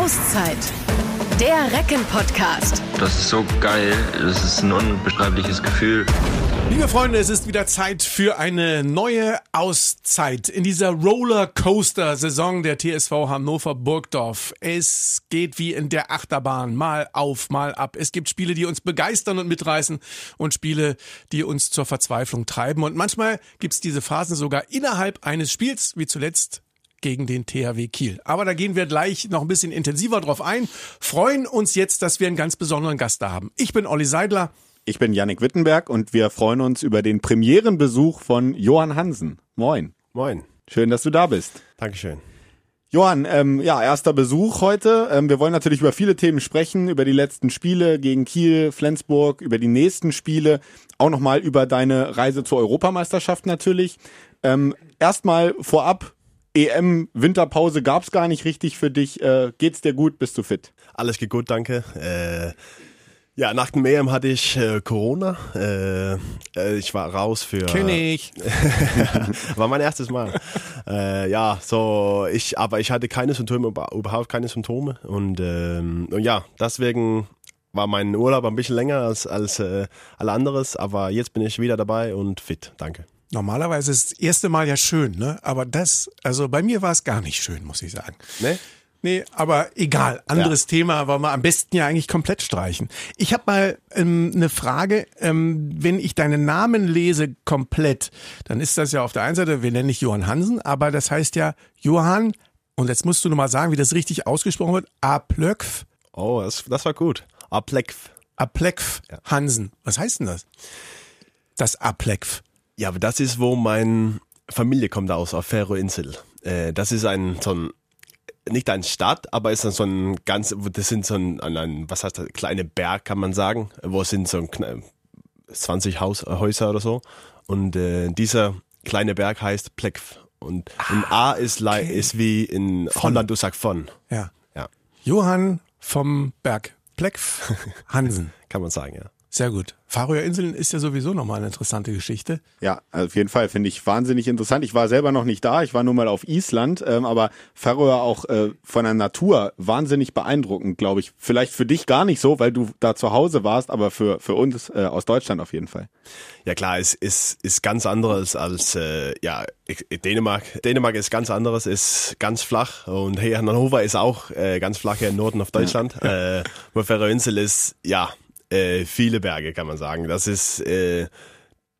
Auszeit. Der Recken-Podcast. Das ist so geil. Das ist ein unbeschreibliches Gefühl. Liebe Freunde, es ist wieder Zeit für eine neue Auszeit in dieser Rollercoaster-Saison der TSV Hannover Burgdorf. Es geht wie in der Achterbahn, mal auf, mal ab. Es gibt Spiele, die uns begeistern und mitreißen und Spiele, die uns zur Verzweiflung treiben. Und manchmal gibt es diese Phasen sogar innerhalb eines Spiels, wie zuletzt gegen den THW Kiel. Aber da gehen wir gleich noch ein bisschen intensiver drauf ein. Freuen uns jetzt, dass wir einen ganz besonderen Gast da haben. Ich bin Olli Seidler. Ich bin Yannick Wittenberg und wir freuen uns über den Premierenbesuch von Johann Hansen. Moin. Moin. Schön, dass du da bist. Dankeschön. Johann, ähm, ja, erster Besuch heute. Ähm, wir wollen natürlich über viele Themen sprechen, über die letzten Spiele gegen Kiel, Flensburg, über die nächsten Spiele, auch nochmal über deine Reise zur Europameisterschaft natürlich. Ähm, Erstmal vorab, EM-Winterpause gab's gar nicht richtig für dich. Äh, geht's dir gut? Bist du fit? Alles geht gut, danke. Äh, ja, nach dem EM hatte ich äh, Corona. Äh, äh, ich war raus für. König. war mein erstes Mal. äh, ja, so ich, aber ich hatte keine Symptome, überhaupt keine Symptome und, ähm, und ja, deswegen war mein Urlaub ein bisschen länger als als äh, alle anderes, aber jetzt bin ich wieder dabei und fit. Danke. Normalerweise ist das erste Mal ja schön, ne? Aber das, also bei mir war es gar nicht schön, muss ich sagen. Ne? Nee, aber egal. Anderes ja. Thema, wollen wir am besten ja eigentlich komplett streichen. Ich habe mal ähm, eine Frage. Ähm, wenn ich deinen Namen lese komplett, dann ist das ja auf der einen Seite, wir nennen dich Johann Hansen, aber das heißt ja Johann, und jetzt musst du nochmal sagen, wie das richtig ausgesprochen wird, Aplökf. Oh, das, das war gut. Aplekf. Aplekf. Hansen. Was heißt denn das? Das Aplekf. Ja, aber das ist, wo meine Familie kommt aus, auf Färöinsel. Äh, das ist ein, so ein, nicht eine Stadt, aber ist so ein ganz, das sind so ein, ein was heißt das, kleine Berg, kann man sagen, wo sind so ein, 20 Haus, Häuser oder so. Und äh, dieser kleine Berg heißt Plekf. Und ah, ein A ist, okay. ist wie in von. Holland, du sagst von. Ja. ja. Johann vom Berg Plekf Hansen. kann man sagen, ja. Sehr gut. Färöer Inseln ist ja sowieso nochmal eine interessante Geschichte. Ja, auf jeden Fall finde ich wahnsinnig interessant. Ich war selber noch nicht da, ich war nur mal auf Island, ähm, aber Färöer auch äh, von der Natur wahnsinnig beeindruckend, glaube ich. Vielleicht für dich gar nicht so, weil du da zu Hause warst, aber für, für uns äh, aus Deutschland auf jeden Fall. Ja klar, es ist, ist ganz anderes als äh, ja Dänemark. Dänemark ist ganz anderes, ist ganz flach und hier Hannover ist auch äh, ganz flach hier im Norden auf Deutschland. Ja. Äh, Färöer Insel ist ja äh, viele Berge, kann man sagen. Das ist, äh,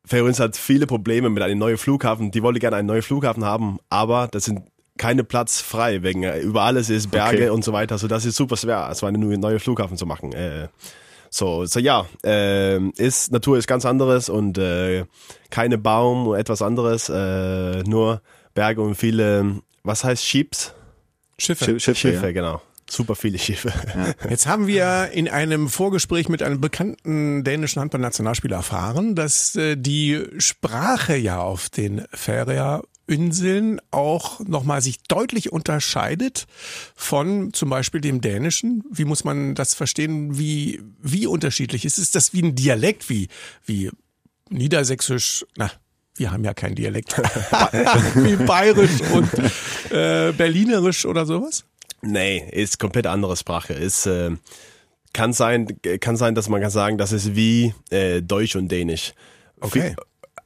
Färöer hat viele Probleme mit einem neuen Flughafen. Die wollte gerne einen neuen Flughafen haben, aber das sind keine Platz frei, wegen äh, über alles ist Berge okay. und so weiter. So, das ist super schwer, so einen neuen Flughafen zu machen. Äh, so, so ja, äh, ist Natur ist ganz anderes und äh, keine Baum oder etwas anderes, äh, nur Berge und viele, was heißt Ships? Schiffe. Schiffe, Schiffe ja. genau. Super viele Schiffe. Ja. Jetzt haben wir in einem Vorgespräch mit einem bekannten dänischen Handball-Nationalspieler erfahren, dass äh, die Sprache ja auf den Färöerinseln auch nochmal sich deutlich unterscheidet von zum Beispiel dem Dänischen. Wie muss man das verstehen? Wie, wie unterschiedlich ist? Ist das wie ein Dialekt, wie, wie Niedersächsisch? Na, wir haben ja kein Dialekt. wie Bayerisch und äh, Berlinerisch oder sowas? Nee, ist komplett andere Sprache. Ist äh, kann sein, kann sein, dass man kann sagen, das ist wie äh, Deutsch und Dänisch. Okay.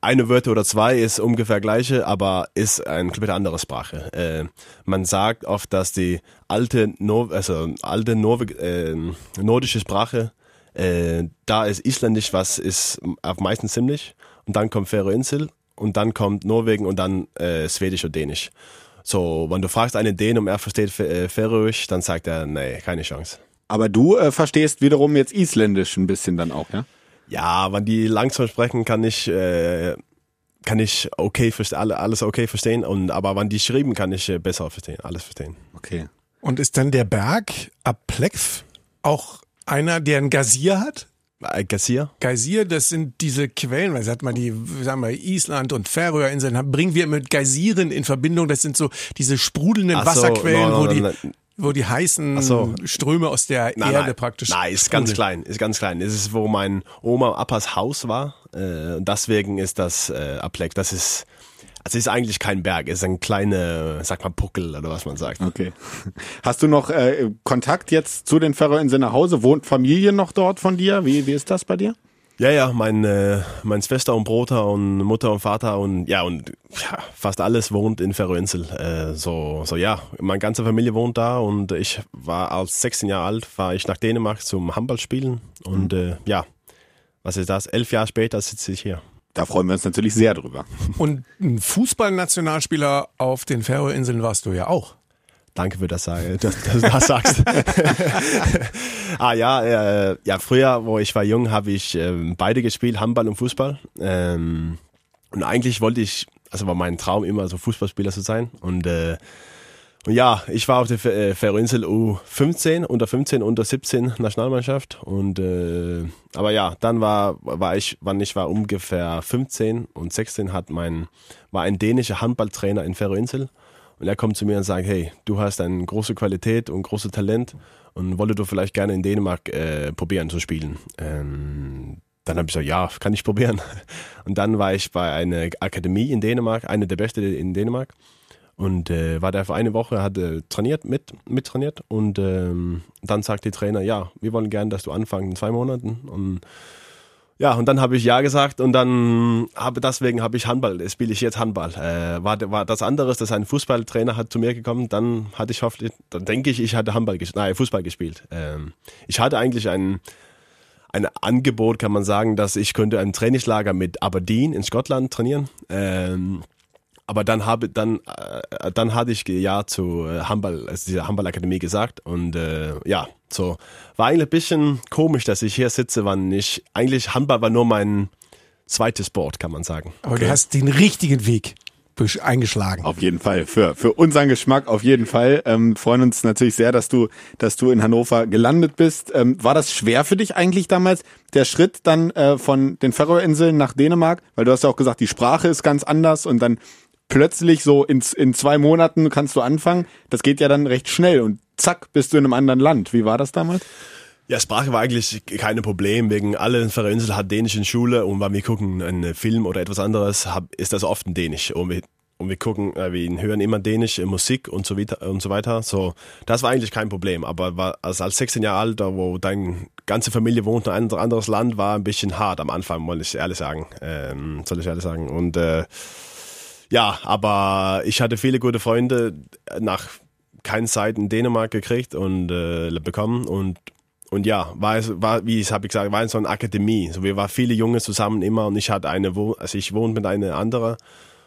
Eine Wörter oder zwei ist ungefähr gleiche, aber ist eine komplett andere Sprache. Äh, man sagt oft, dass die alte, Nor also alte Norweg äh, nordische Sprache, äh, da ist Isländisch, was ist auf meisten ziemlich, und dann kommt Färöerinsel und dann kommt Norwegen und dann äh, Schwedisch und Dänisch. So, wenn du fragst einen Dänen, um er versteht äh, Färöisch, dann sagt er, nee, keine Chance. Aber du äh, verstehst wiederum jetzt Isländisch ein bisschen dann auch, ja? Ja, wenn die langsam sprechen, kann ich, äh, kann ich okay alles okay verstehen. Und, aber wenn die schreiben, kann ich äh, besser verstehen, alles verstehen. Okay. Und ist dann der Berg Aplex auch einer, der ein Gazier hat? Äh, Geysir? Geysir, das sind diese Quellen, weil sagt man die, sagen wir Island und Färöerinseln, bringen wir mit Geysiren in Verbindung. Das sind so diese sprudelnden so, Wasserquellen, no, no, no, wo die wo die heißen so. Ströme aus der nein, Erde nein. praktisch. Nein, ist ganz klein, ist ganz klein. Es ist, wo mein Oma Appas Haus war. Äh, deswegen ist das äh, Aplex. Das ist Also es ist eigentlich kein Berg, es ist ein kleiner, sag mal, Puckel oder was man sagt. Okay. Hast du noch äh, Kontakt jetzt zu den Färöerinseln nach Hause? Wohnt Familie noch dort von dir? Wie, wie ist das bei dir? Ja, ja, mein, äh, mein Schwester und Bruder und Mutter und Vater und ja, und ja, fast alles wohnt in Färöinsel. Äh, so, so ja, meine ganze Familie wohnt da und ich war als 16 Jahre alt, war ich nach Dänemark zum Handballspielen und äh, ja, was ist das? Elf Jahre später sitze ich hier. Da freuen wir uns natürlich sehr drüber. Und ein Fußballnationalspieler auf den Färöerinseln warst du ja auch. Danke für das, dass, dass du das sagst. ah ja, äh, ja, früher, wo ich war jung, habe ich äh, beide gespielt, Handball und Fußball. Ähm, und eigentlich wollte ich, also war mein Traum immer so Fußballspieler zu sein. Und, äh, und ja, ich war auf der äh, Färöinsel U15, unter 15, unter 17 Nationalmannschaft. Und äh, aber ja, dann war, war ich, wann ich war ungefähr 15 und 16 hat mein, war ein dänischer Handballtrainer in Färöinsel. Und er kommt zu mir und sagt, hey, du hast eine große Qualität und großes Talent und wolle du vielleicht gerne in Dänemark äh, probieren zu spielen. Ähm, dann habe ich gesagt, ja, kann ich probieren. Und dann war ich bei einer Akademie in Dänemark, eine der besten in Dänemark. Und äh, war da für eine Woche, hatte trainiert, mit, trainiert. Und ähm, dann sagt die Trainer, ja, wir wollen gerne, dass du anfängst in zwei Monaten. Und ja, und dann habe ich ja gesagt und dann habe deswegen habe ich Handball, spiele ich jetzt Handball. Äh, war, war das anderes, dass ein Fußballtrainer hat zu mir gekommen, dann hatte ich hoffentlich, dann denke ich, ich hatte Handball gespielt, nein, Fußball gespielt. Ähm, ich hatte eigentlich ein ein Angebot, kann man sagen, dass ich könnte ein Trainingslager mit Aberdeen in Schottland trainieren. Ähm, aber dann habe dann äh, dann hatte ich ja zu äh, Handball, also dieser Handballakademie gesagt und äh, ja, so war eigentlich ein bisschen komisch, dass ich hier sitze, wann ich eigentlich Handball war nur mein zweites Sport, kann man sagen. Aber okay. du hast den richtigen Weg eingeschlagen. Auf jeden Fall. Für, für unseren Geschmack auf jeden Fall. Ähm, freuen uns natürlich sehr, dass du, dass du in Hannover gelandet bist. Ähm, war das schwer für dich eigentlich damals, der Schritt dann äh, von den Färöerinseln nach Dänemark? Weil du hast ja auch gesagt, die Sprache ist ganz anders und dann plötzlich so in, in zwei Monaten kannst du anfangen. Das geht ja dann recht schnell und zack, bist du in einem anderen Land. Wie war das damals? Ja, Sprache war eigentlich kein Problem, wegen alle Färöerinseln hat Dänisch in Schule und wenn wir gucken einen Film oder etwas anderes, ist das oft in Dänisch und wir, und wir gucken, äh, wir hören immer Dänisch Musik und so weiter und so weiter. So, das war eigentlich kein Problem, aber war, also als 16 Jahre alt, wo deine ganze Familie wohnt in ein anderes Land, war ein bisschen hart am Anfang, muss ich ehrlich sagen, ähm, soll ich ehrlich sagen und äh, ja, aber ich hatte viele gute Freunde nach keiner Zeit in Dänemark gekriegt und äh, bekommen und und ja, war es, war, wie ich habe gesagt, war in so eine Akademie. So, wir waren viele Junge zusammen immer und ich hatte eine, also ich wohnte mit einer anderen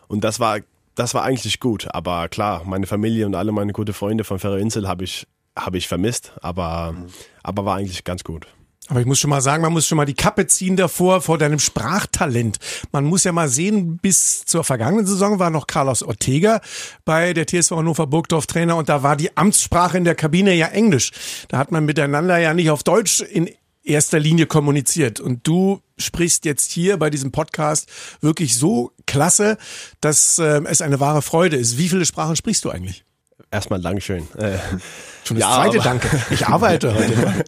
und das war, das war eigentlich gut. Aber klar, meine Familie und alle meine guten Freunde von Färöerinsel habe ich, habe ich vermisst, aber, mhm. aber war eigentlich ganz gut. Aber ich muss schon mal sagen, man muss schon mal die Kappe ziehen davor, vor deinem Sprachtalent. Man muss ja mal sehen, bis zur vergangenen Saison war noch Carlos Ortega bei der TSV Hannover Burgdorf Trainer und da war die Amtssprache in der Kabine ja Englisch. Da hat man miteinander ja nicht auf Deutsch in erster Linie kommuniziert. Und du sprichst jetzt hier bei diesem Podcast wirklich so klasse, dass äh, es eine wahre Freude ist. Wie viele Sprachen sprichst du eigentlich? Erstmal Dankeschön. Äh, Schon das ja, zweite Danke. Ich arbeite heute.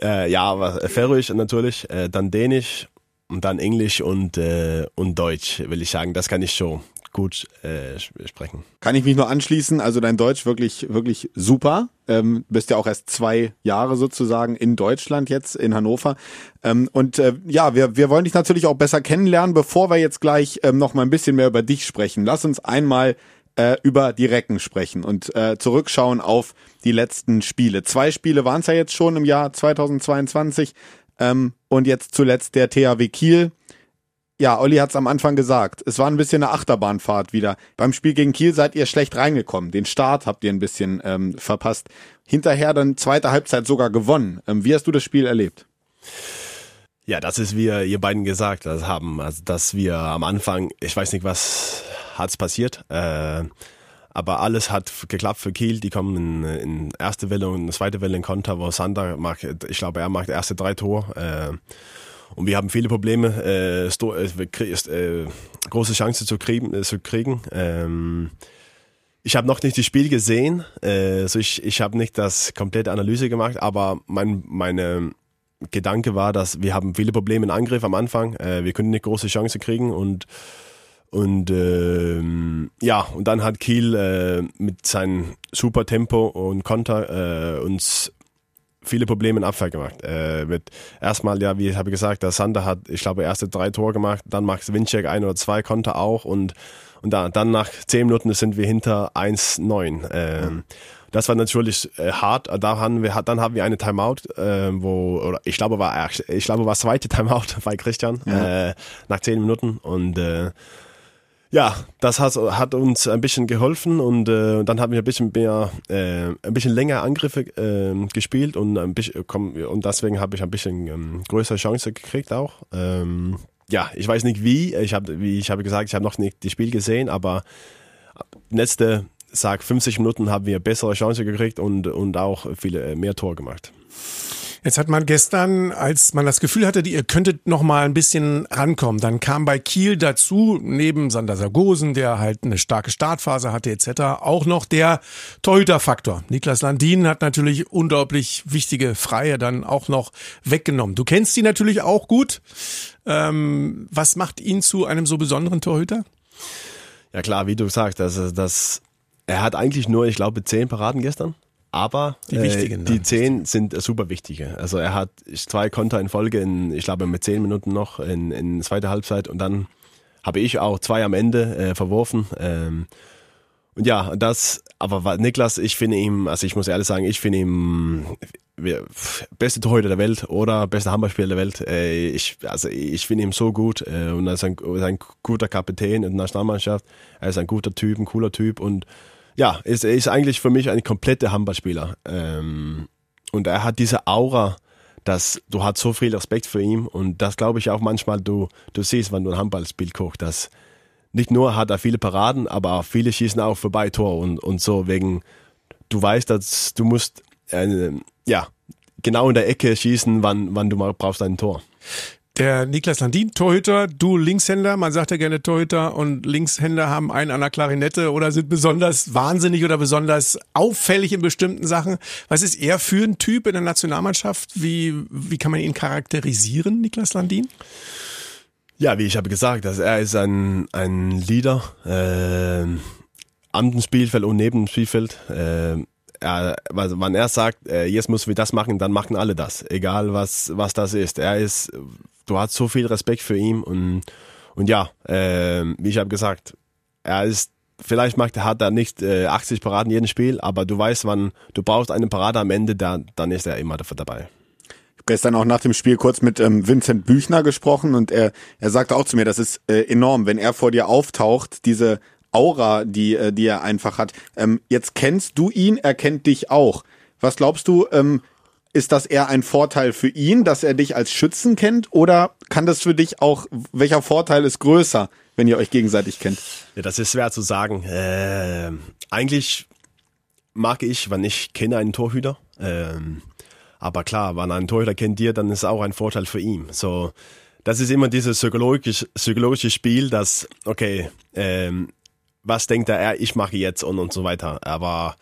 Äh, ja, aber Färöisch natürlich, äh, dann Dänisch und dann Englisch und, äh, und Deutsch, will ich sagen. Das kann ich schon gut äh, sprechen. Kann ich mich nur anschließen. Also dein Deutsch wirklich, wirklich super. Ähm, bist ja auch erst zwei Jahre sozusagen in Deutschland jetzt, in Hannover. Ähm, und äh, ja, wir, wir wollen dich natürlich auch besser kennenlernen, bevor wir jetzt gleich ähm, noch mal ein bisschen mehr über dich sprechen. Lass uns einmal äh, über die Recken sprechen und äh, zurückschauen auf die letzten Spiele. Zwei Spiele waren es ja jetzt schon im Jahr 2022 ähm, und jetzt zuletzt der THW Kiel. Ja, Olli hat es am Anfang gesagt. Es war ein bisschen eine Achterbahnfahrt wieder. Beim Spiel gegen Kiel seid ihr schlecht reingekommen. Den Start habt ihr ein bisschen ähm, verpasst. Hinterher dann zweite Halbzeit sogar gewonnen. Ähm, wie hast du das Spiel erlebt? Ja, das ist, wie ihr beiden gesagt haben. Also, dass wir am Anfang, ich weiß nicht, was hat's passiert. Äh, aber alles hat geklappt für Kiel. Die kommen in, in erste Welle und zweite Welle in Konter, wo Sander macht, ich glaube, er macht erste drei Tore. Äh, und wir haben viele Probleme, äh, äh, äh, große Chancen zu kriegen. Äh, zu kriegen. Ähm, ich habe noch nicht das Spiel gesehen, also ich, ich habe nicht das komplette Analyse gemacht, aber mein, meine Gedanke war, dass wir haben viele Probleme im Angriff am Anfang. Wir können nicht große Chancen kriegen und Und ähm, ja, und dann hat Kiel äh, mit seinem super Tempo und Konter äh, uns viele Probleme in Abwehr gemacht. Äh, mit erstmal, ja, wie ich habe gesagt, der Sander hat, ich glaube, erste drei Tore gemacht, dann Max Winczek ein oder zwei Konter auch und, und dann, dann nach zehn Minuten sind wir hinter 1-9. Ähm, das war natürlich äh, hart. Da haben wir, dann haben wir eine Timeout, äh, wo, oder ich glaube, war, ich glaube, war das zweite Timeout bei Christian, ja. äh, nach zehn Minuten und, äh, ja, das hat, hat uns ein bisschen geholfen und äh, dann haben wir ein bisschen mehr, äh, ein bisschen länger Angriffe äh, gespielt und ein bisschen komm, und deswegen habe ich ein bisschen ähm, größere Chance gekriegt auch. Ähm, ja, ich weiß nicht wie. Ich habe, wie ich habe gesagt, ich habe noch nicht das Spiel gesehen, aber letzte sag 50 Minuten haben wir bessere Chance gekriegt und und auch viele mehr Tor gemacht. Jetzt hat man gestern, als man das Gefühl hatte, ihr könntet noch mal ein bisschen rankommen, dann kam bei Kiel dazu, neben Sander Sargosen, der halt eine starke Startphase hatte etc., auch noch der Torhüterfaktor. Niklas Landin hat natürlich unglaublich wichtige Freie dann auch noch weggenommen. Du kennst ihn natürlich auch gut. Ähm, was macht ihn zu einem so besonderen Torhüter? Ja klar, wie du sagst, das, das, er hat eigentlich nur, ich glaube, zehn Paraden gestern aber die, wichtigen, äh, die zehn sind super wichtige. Also er hat zwei Konter in Folge, in, ich glaube mit zehn Minuten noch in, in zweiter Halbzeit und dann habe ich auch zwei am Ende äh, verworfen. Ähm, und ja, das, aber Niklas, ich finde ihm, also ich muss ehrlich sagen, ich finde ihm beste Torhüter der Welt oder beste Handballspieler der Welt. Äh, ich, also ich finde ihn so gut äh, und er ist ein, ein guter Kapitän in der Nationalmannschaft. Er ist ein guter Typ, ein cooler Typ und ja, ist, er ist eigentlich für mich ein kompletter Handballspieler. Ähm, und er hat diese Aura, dass du hast so viel Respekt für ihn und das glaube ich auch manchmal, du, du siehst, wenn du ein Handballspiel guckst, dass nicht nur hat er viele Paraden, aber viele schießen auch vorbei Tor und, und so wegen, du weißt, dass du musst, äh, ja, genau in der Ecke schießen, wann, wann du mal brauchst ein Tor. Der Niklas Landin, Torhüter, du Linkshänder, man sagt ja gerne Torhüter und Linkshänder haben einen an der Klarinette oder sind besonders wahnsinnig oder besonders auffällig in bestimmten Sachen. Was ist er für ein Typ in der Nationalmannschaft? Wie, wie kann man ihn charakterisieren, Niklas Landin? Ja, wie ich habe gesagt, also er ist ein, ein Leader äh, am Spielfeld und neben dem Spielfeld. Äh, er, wenn er sagt, äh, jetzt müssen wir das machen, dann machen alle das, egal was, was das ist. Er ist du hast so viel Respekt für ihn und, und ja, äh, wie ich habe gesagt, er ist, vielleicht macht, hat er nicht äh, 80 Paraden jeden Spiel, aber du weißt, wann du brauchst eine Parade am Ende, da, dann ist er immer dafür dabei gestern auch nach dem Spiel kurz mit ähm, Vincent Büchner gesprochen und er, er sagte auch zu mir, das ist äh, enorm, wenn er vor dir auftaucht, diese Aura, die, äh, die er einfach hat. Ähm, jetzt kennst du ihn, er kennt dich auch. Was glaubst du, ähm, ist das eher ein Vorteil für ihn, dass er dich als Schützen kennt? Oder kann das für dich auch, welcher Vorteil ist größer, wenn ihr euch gegenseitig kennt? Ja, das ist schwer zu sagen. Äh, eigentlich mag ich, wenn ich kenne einen Torhüter. Ähm, aber klar, wenn ein Torhüter kennt dir, dann ist es auch ein Vorteil für ihn. So, das ist immer dieses psychologische, psychologische Spiel, dass, okay, ähm, was denkt er, ich mache jetzt und, und so weiter. Aber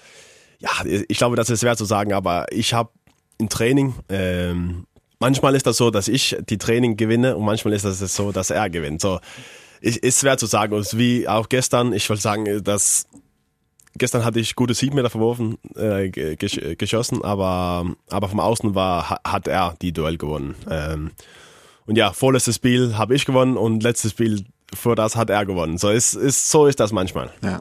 ja, ich glaube, das ist schwer zu sagen, aber ich habe im Training. Ähm, manchmal ist das so, dass ich die Training gewinne und manchmal ist das so, dass er gewinnt. So, ich, ist schwer zu sagen. Und wie auch gestern, ich wollte sagen, dass gestern hatte ich gute sieben Meter verworfen, äh, geschossen, aber, aber vom Außen war, hat er die Duell gewonnen. Ähm, und ja, vorletztes Spiel habe ich gewonnen und letztes Spiel vor das hat er gewonnen. So ist, ist, so ist das manchmal. Ja.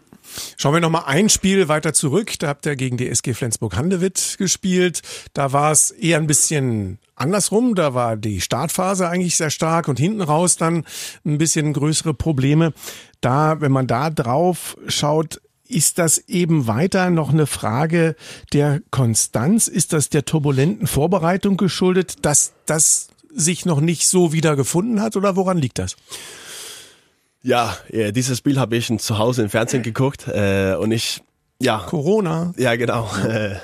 Schauen wir nochmal ein Spiel weiter zurück. Da habt ihr gegen die SG Flensburg-Handewitt gespielt. Da war es eher ein bisschen andersrum. Da war die Startphase eigentlich sehr stark und hinten raus dann ein bisschen größere Probleme. Da, wenn man da drauf schaut, ist das eben weiter noch eine Frage der Konstanz? Ist das der turbulenten Vorbereitung geschuldet, dass das sich noch nicht so wieder gefunden hat oder woran liegt das? Ja, ja dieses Spiel habe ich zu Hause im Fernsehen geguckt äh, und ich, ja. Corona. Ja, genau. Äh,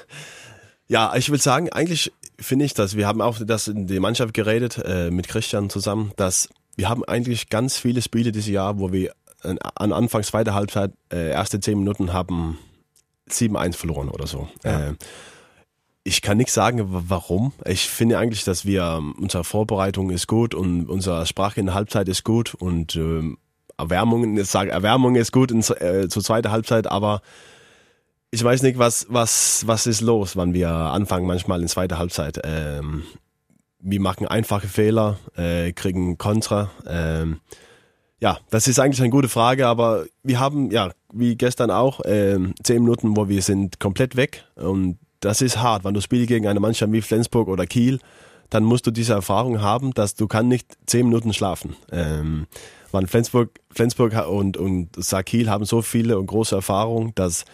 ja, ich will sagen, eigentlich finde ich das, wir haben auch das in der Mannschaft geredet, äh, mit Christian zusammen, dass wir haben eigentlich ganz viele Spiele dieses Jahr, wo wir an, an Anfang zweiter Halbzeit, äh, erste zehn Minuten haben 7-1 verloren oder so. Ja. Äh, ich kann nicht sagen, warum. Ich finde eigentlich, dass wir, unsere Vorbereitung ist gut und unsere Sprache in der Halbzeit ist gut und ähm, Erwärmung, ich sage, Erwärmung ist gut in, äh, zur zweiten Halbzeit, aber ich weiß nicht, was, was, was ist los, wann wir anfangen manchmal in zweiter Halbzeit. Ähm, wir machen einfache Fehler, äh, kriegen Kontra. Ähm, ja, das ist eigentlich eine gute Frage, aber wir haben, ja, wie gestern auch, ähm, zehn Minuten, wo wir sind komplett weg und das ist hart, wenn du spielst gegen eine Mannschaft wie Flensburg oder Kiel, dann musst du diese Erfahrung haben, dass du kann nicht zehn Minuten schlafen. Ähm, weil Flensburg, Flensburg und, und Kiel haben so viele und große Erfahrung, dass,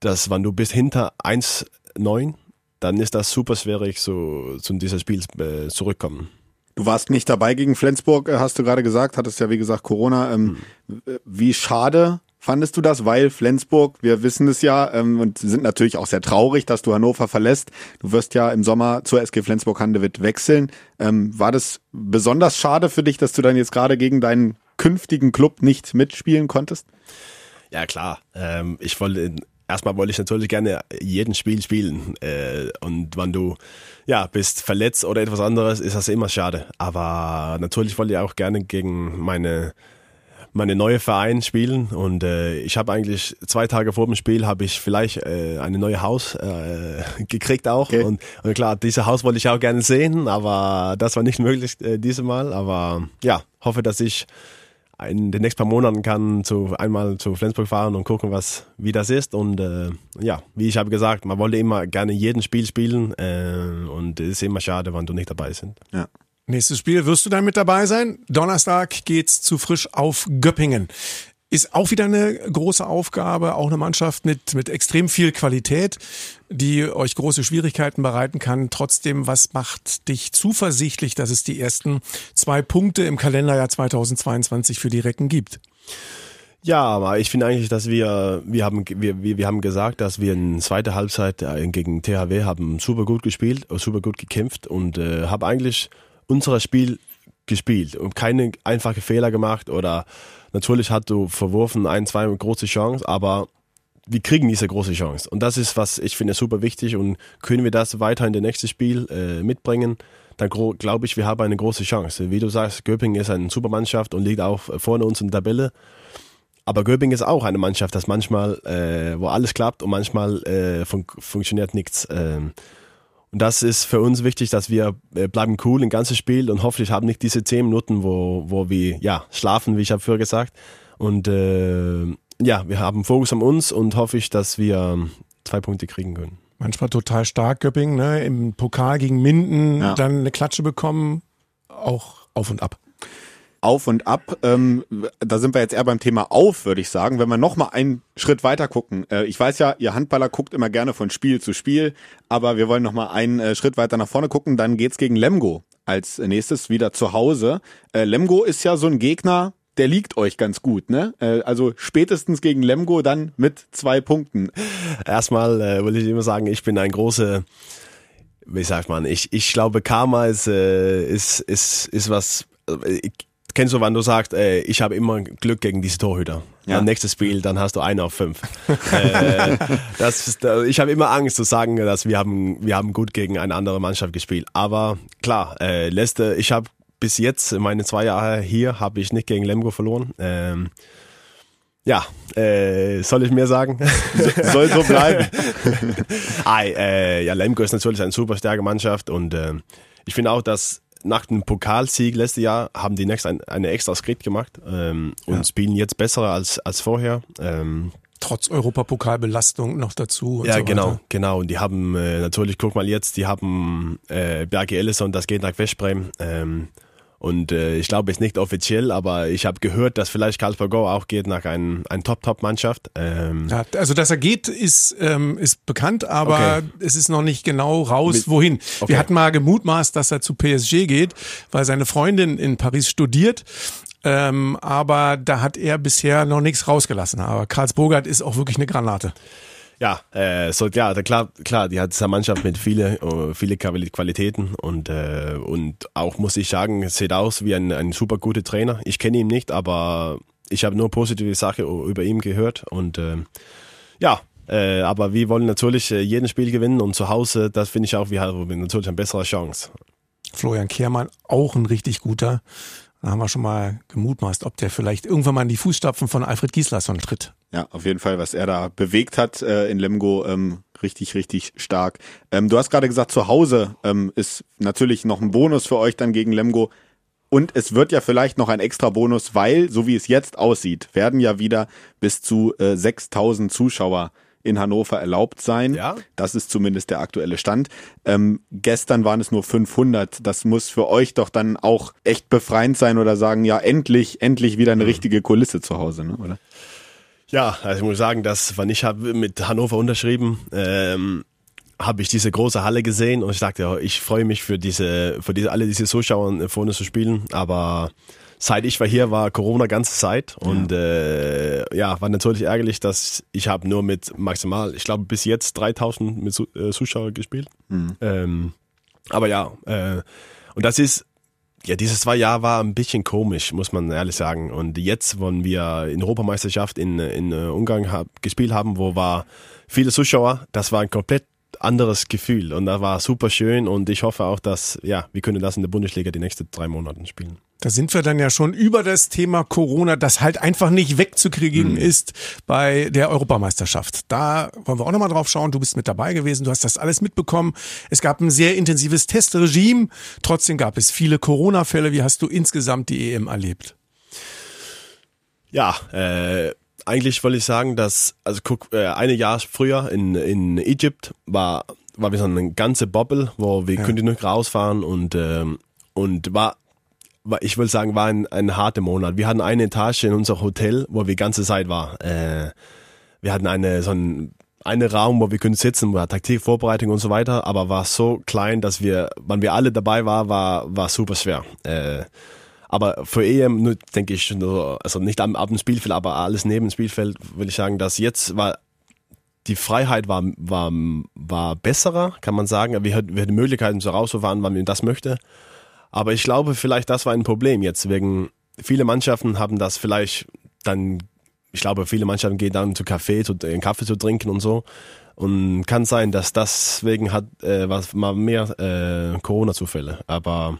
dass wenn du bis hinter 1-9, dann ist das super schwierig, so zu diesem Spiel äh, zurückkommen. Du warst nicht dabei gegen Flensburg, äh, hast du gerade gesagt, hattest ja wie gesagt Corona. Ähm, hm. Wie schade fandest du das? Weil Flensburg, wir wissen es ja ähm, und sind natürlich auch sehr traurig, dass du Hannover verlässt. Du wirst ja im Sommer zur SG Flensburg-Handewitt wechseln. Ähm, war das besonders schade für dich, dass du dann jetzt gerade gegen deinen künftigen Club nicht mitspielen konntest? Ja klar, ähm, ich wollte erstmal wollte ich natürlich gerne jeden Spiel spielen. Äh, und wenn du ja bist verletzt oder etwas anderes, ist das immer schade. Aber natürlich wollte ich auch gerne gegen meine meine neue Verein spielen und äh, ich habe eigentlich zwei Tage vor dem Spiel habe ich vielleicht äh, eine neue Haus äh, gekriegt auch okay. und, und klar dieses Haus wollte ich auch gerne sehen aber das war nicht möglich äh, dieses Mal aber ja hoffe dass ich in den nächsten paar Monaten kann zu einmal zu Flensburg fahren und gucken, was wie das ist. Und äh, ja, wie ich habe gesagt, man wollte immer gerne jeden Spiel spielen äh, und es ist immer schade, wenn du nicht dabei bist. Ja. Nächstes Spiel wirst du dann mit dabei sein. Donnerstag geht's zu frisch auf Göppingen. Ist auch wieder eine große Aufgabe, auch eine Mannschaft mit, mit extrem viel Qualität, die euch große Schwierigkeiten bereiten kann. Trotzdem, was macht dich zuversichtlich, dass es die ersten zwei Punkte im Kalenderjahr 2022 für die Recken gibt? Ja, aber ich finde eigentlich, dass wir, wir haben, wir, wir, haben gesagt, dass wir in zweiter Halbzeit äh, gegen THW haben super gut gespielt, super gut gekämpft und äh, habe eigentlich unser Spiel gespielt und keine einfache Fehler gemacht oder Natürlich hat du verworfen ein, zwei große Chancen, aber wir kriegen diese große Chance. Und das ist, was ich finde, super wichtig. Und können wir das weiter in das nächste Spiel äh, mitbringen, dann glaube ich, wir haben eine große Chance. Wie du sagst, Göppingen ist eine super Mannschaft und liegt auch vorne uns in der Tabelle. Aber Göppingen ist auch eine Mannschaft, das manchmal, äh, wo alles klappt und manchmal äh, fun funktioniert nichts. Ähm, und das ist für uns wichtig, dass wir äh, bleiben cool im ganzen Spiel und hoffentlich haben nicht diese zehn Minuten, wo, wo wir ja schlafen, wie ich habe früher gesagt. Und äh, ja, wir haben Fokus an uns und hoffe ich, dass wir zwei Punkte kriegen können. Manchmal total stark, Göpping, ne? Im Pokal gegen Minden ja. dann eine Klatsche bekommen, auch auf und ab auf und ab. Ähm, da sind wir jetzt eher beim Thema auf, würde ich sagen. Wenn wir noch mal einen Schritt weiter gucken. Äh, ich weiß ja, ihr Handballer guckt immer gerne von Spiel zu Spiel, aber wir wollen noch mal einen äh, Schritt weiter nach vorne gucken. Dann geht's gegen Lemgo als nächstes wieder zu Hause. Äh, Lemgo ist ja so ein Gegner, der liegt euch ganz gut, ne? Äh, also spätestens gegen Lemgo dann mit zwei Punkten. Erstmal äh, will ich immer sagen, ich bin ein großer wie sagt man, ich, ich glaube, Karma ist, äh, ist, ist, ist was, ich, kennst du, wann du sagst, äh, ich habe immer Glück gegen diese Torhüter. Ja. Dann nächstes Spiel, dann hast du einen auf fünf. äh, ist, ich habe immer Angst zu sagen, dass wir haben, wir haben gut gegen eine andere Mannschaft gespielt. Aber klar, äh, letzte, ich habe bis jetzt, meine zwei Jahre hier, habe ich nicht gegen Lemgo verloren. Ähm, ja, äh, soll ich mir sagen? soll so bleiben. Ei, äh, ja, Lemgo ist natürlich eine super starke Mannschaft und äh, ich finde auch, dass nach dem Pokalsieg letztes Jahr haben die Next ein, eine extra Skript gemacht ähm, und ja. spielen jetzt besser als, als vorher. Ähm, Trotz Europapokalbelastung noch dazu. ja, so genau, weiter. genau. Und die haben äh, natürlich, guck mal jetzt, die haben äh, Berge Ellison, das geht nach Westbrem. Ähm, und äh, ich glaube, es ist nicht offiziell, aber ich habe gehört, dass vielleicht Karlsberg Go auch geht nach einem ein Top-Top-Mannschaft. Ähm ja, also, dass er geht, ist, ähm, ist bekannt, aber okay. es ist noch nicht genau raus, Mit, wohin. Okay. Wir hatten mal gemutmaßt, dass er zu PSG geht, weil seine Freundin in Paris studiert. Ähm, aber da hat er bisher noch nichts rausgelassen. Aber Karlsburg ist auch wirklich eine Granate. Ja, äh, so ja, klar, klar, die hat eine Mannschaft mit viele, uh, viele Qualitäten und äh, und auch muss ich sagen, sieht aus wie ein, ein super guter Trainer. Ich kenne ihn nicht, aber ich habe nur positive Sachen über ihn gehört und äh, ja, äh, aber wir wollen natürlich äh, jeden Spiel gewinnen und zu Hause, das finde ich auch, wir haben natürlich eine bessere Chance. Florian Kehrmann, auch ein richtig guter Da haben wir schon mal gemutmaßt, ob der vielleicht irgendwann mal in die Fußstapfen von Alfred Gislason tritt. Ja, auf jeden Fall, was er da bewegt hat äh, in Lemgo, ähm, richtig, richtig stark. Ähm, du hast gerade gesagt, zu Hause ähm, ist natürlich noch ein Bonus für euch dann gegen Lemgo. Und es wird ja vielleicht noch ein extra Bonus, weil, so wie es jetzt aussieht, werden ja wieder bis zu äh, 6000 Zuschauer in Hannover erlaubt sein. Ja. Das ist zumindest der aktuelle Stand. Ähm, gestern waren es nur 500. Das muss für euch doch dann auch echt befreiend sein oder sagen, ja, endlich, endlich wieder eine richtige Kulisse zu Hause, ne? oder? Ja, also ich muss sagen, dass, wann ich habe mit Hannover unterschrieben, ähm, habe ich diese große Halle gesehen und ich dachte, ja, ich freue mich für diese, für diese, alle diese Zuschauer vorne zu spielen, aber seit ich war hier, war Corona ganze Zeit und ja, äh, ja war natürlich ärgerlich, dass ich habe nur mit maximal, ich glaube bis jetzt 3000 mit äh, Zuschauer gespielt. Mhm. Ähm, aber ja, äh, und das ist ja, dieses zwei Jahre war ein bisschen komisch, muss man ehrlich sagen. Und jetzt, wenn wir in Europameisterschaft in, in Ungarn hab, gespielt haben, wo war viele Zuschauer, das war ein komplett anderes Gefühl und da war super schön und ich hoffe auch, dass ja, wir können das in der Bundesliga die nächsten drei Monate spielen. Da sind wir dann ja schon über das Thema Corona, das halt einfach nicht wegzukriegen mhm. ist bei der Europameisterschaft. Da wollen wir auch nochmal drauf schauen. Du bist mit dabei gewesen, du hast das alles mitbekommen. Es gab ein sehr intensives Testregime. Trotzdem gab es viele Corona-Fälle. Wie hast du insgesamt die EM erlebt? Ja, äh, eigentlich wollte ich sagen, dass, also guck, äh, eine Jahr früher in, in Egypt war, war wie so eine ganze Bubble, wo wir ja. konnten nicht rausfahren und, ähm, und war ich will sagen, war ein, ein harter Monat. Wir hatten eine Etage in unser Hotel, wo wir ganze Zeit war. Äh, wir hatten eine, so ein, einen Raum, wo wir können sitzen, war Taktikvorbereitung und so weiter, aber war so klein, dass wir, wann wir alle dabei waren, war, war super schwer. Äh, aber für EM, denke ich, also nicht ab, ab dem Spielfeld, aber alles neben dem Spielfeld, will ich sagen, dass jetzt war die Freiheit war, war, war besserer, kann man sagen. Wir hatten, wir hatten Möglichkeiten, so rauszufahren, wann wir das möchte. Aber ich glaube, vielleicht das war ein Problem jetzt, wegen viele Mannschaften haben das vielleicht dann, ich glaube, viele Mannschaften gehen dann zu Kaffee, zu, einen Kaffee zu trinken und so. Und kann sein, dass deswegen hat äh, was mal mehr äh, Corona-Zufälle. Aber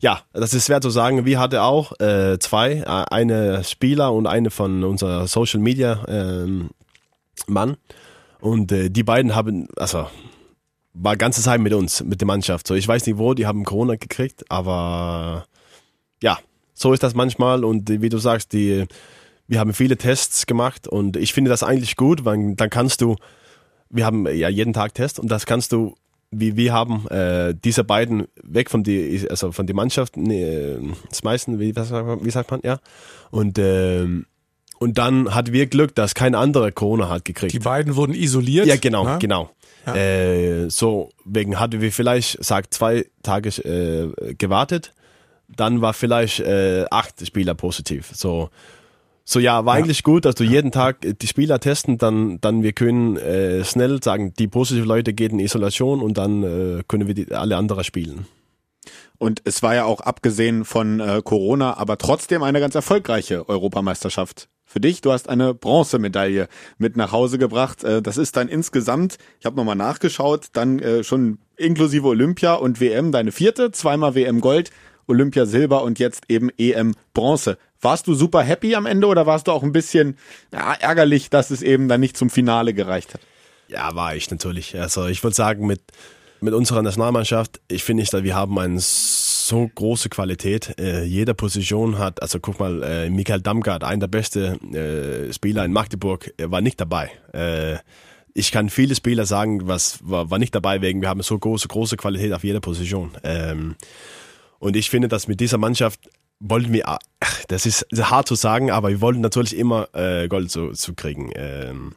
ja, das ist schwer zu sagen. Wir hatten auch äh, zwei, eine Spieler und eine von unserer Social Media ähm, Mann. Und äh, die beiden haben, also war ganze Zeit mit uns, mit der Mannschaft. So, ich weiß nicht wo, die haben Corona gekriegt, aber ja, so ist das manchmal und wie du sagst, die, wir haben viele Tests gemacht und ich finde das eigentlich gut, weil dann kannst du, wir haben ja jeden Tag Tests und das kannst du, wie wir haben, äh, diese beiden weg von die, also von der Mannschaft, nee, schmeißen, wie, wie sagt man, ja, und ähm, und dann hat wir Glück, dass kein anderer Corona hat gekriegt. Die beiden wurden isoliert. Ja, genau, na? genau. Ja. Äh, so, wegen hatten wir vielleicht, sagt, zwei Tage äh, gewartet. Dann war vielleicht äh, acht Spieler positiv. So, so ja, war ja. eigentlich gut, dass du jeden Tag die Spieler testen, dann, dann wir können äh, schnell sagen, die positiven Leute gehen in Isolation und dann äh, können wir die, alle anderen spielen. Und es war ja auch abgesehen von äh, Corona, aber trotzdem eine ganz erfolgreiche Europameisterschaft für dich. Du hast eine Bronzemedaille mit nach Hause gebracht. Äh, das ist dann insgesamt, ich habe nochmal nachgeschaut, dann äh, schon inklusive Olympia und WM deine vierte, zweimal WM Gold, Olympia Silber und jetzt eben EM Bronze. Warst du super happy am Ende oder warst du auch ein bisschen ja, ärgerlich, dass es eben dann nicht zum Finale gereicht hat? Ja, war ich natürlich. Also ich würde sagen, mit, mit unserer Nationalmannschaft, ich finde, wir haben einen so große Qualität. Äh, jeder Position hat, also guck mal, äh, Michael Damgard, einer der besten äh, Spieler in Magdeburg, war nicht dabei. Äh, ich kann viele Spieler sagen, was war, war nicht dabei wegen, wir haben so große, große Qualität auf jeder Position. Ähm, und ich finde, dass mit dieser Mannschaft wollten wir, das ist hart zu sagen, aber wir wollten natürlich immer äh, Gold zu, zu kriegen. Ähm,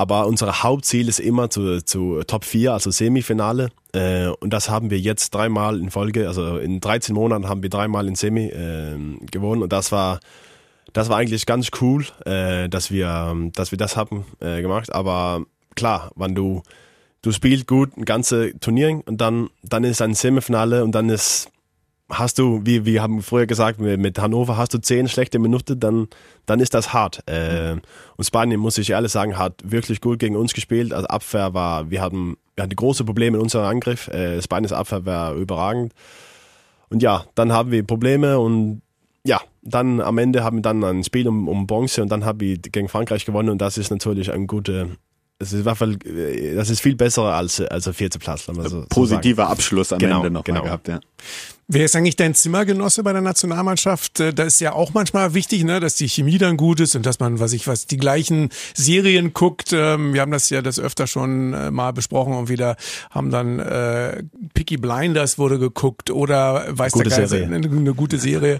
aber unser Hauptziel ist immer zu, zu Top 4, also Semifinale. Äh, und das haben wir jetzt dreimal in Folge, also in 13 Monaten haben wir dreimal in Semi äh, gewonnen. Und das war, das war eigentlich ganz cool, äh, dass wir, dass wir das haben äh, gemacht. Aber klar, wenn du, du spielst gut ein ganze Turnier und dann, dann ist ein Semifinale und dann ist hast du, wie wir haben früher gesagt, mit Hannover hast du zehn schlechte Minuten, dann, dann ist das hart. Äh, und Spanien, muss ich ehrlich sagen, hat wirklich gut gegen uns gespielt. Also Abwehr war, wir hatten, wir hatten große Probleme in unserem Angriff. Äh, Spaniens Abwehr war überragend. Und ja, dann haben wir Probleme und dann am Ende haben wir dann ein Spiel um, um Bronze und dann habe ich gegen Frankreich gewonnen und das ist natürlich ein guter, das ist, das ist viel besser als, als der vierte Platz. So, Positiver so Abschluss am genau, Ende noch genau. gehabt, ja. Wer ist eigentlich dein Zimmergenosse bei der Nationalmannschaft? Äh, da ist ja auch manchmal wichtig, ne, dass die Chemie dann gut ist und dass man, was ich was, die gleichen Serien guckt. Ähm, wir haben das ja das öfter schon äh, mal besprochen und wieder haben dann äh, Picky Blinders wurde geguckt oder weiß gute der Serie. eine, eine gute Serie.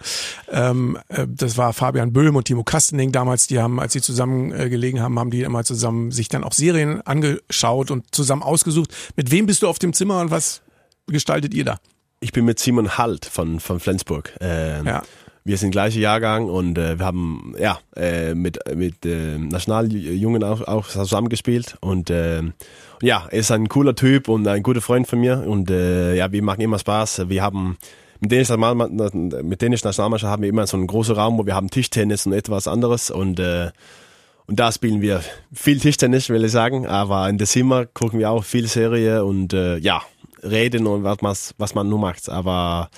Ähm, äh, das war Fabian Böhm und Timo Kastening damals. Die haben, als sie zusammen gelegen haben, haben die immer zusammen sich dann auch Serien angeschaut und zusammen ausgesucht. Mit wem bist du auf dem Zimmer und was gestaltet ihr da? Ich bin mit Simon Halt von, von Flensburg. Ähm, Ja. Wir sind gleicher Jahrgang und äh, wir haben ja äh, mit mit äh, Nationaljungen auch, auch zusammengespielt und äh, ja, er ist ein cooler Typ und ein guter Freund von mir und äh, ja, wir machen immer Spaß. Wir haben mit dänischen mit Nationalmannschaft haben wir immer so einen großen Raum, wo wir haben Tischtennis und etwas anderes und äh, und da spielen wir viel Tischtennis, will ich sagen, aber in der Zimmer gucken wir auch viel Serie und äh, ja, reden und was, man- was man nur macht. Aber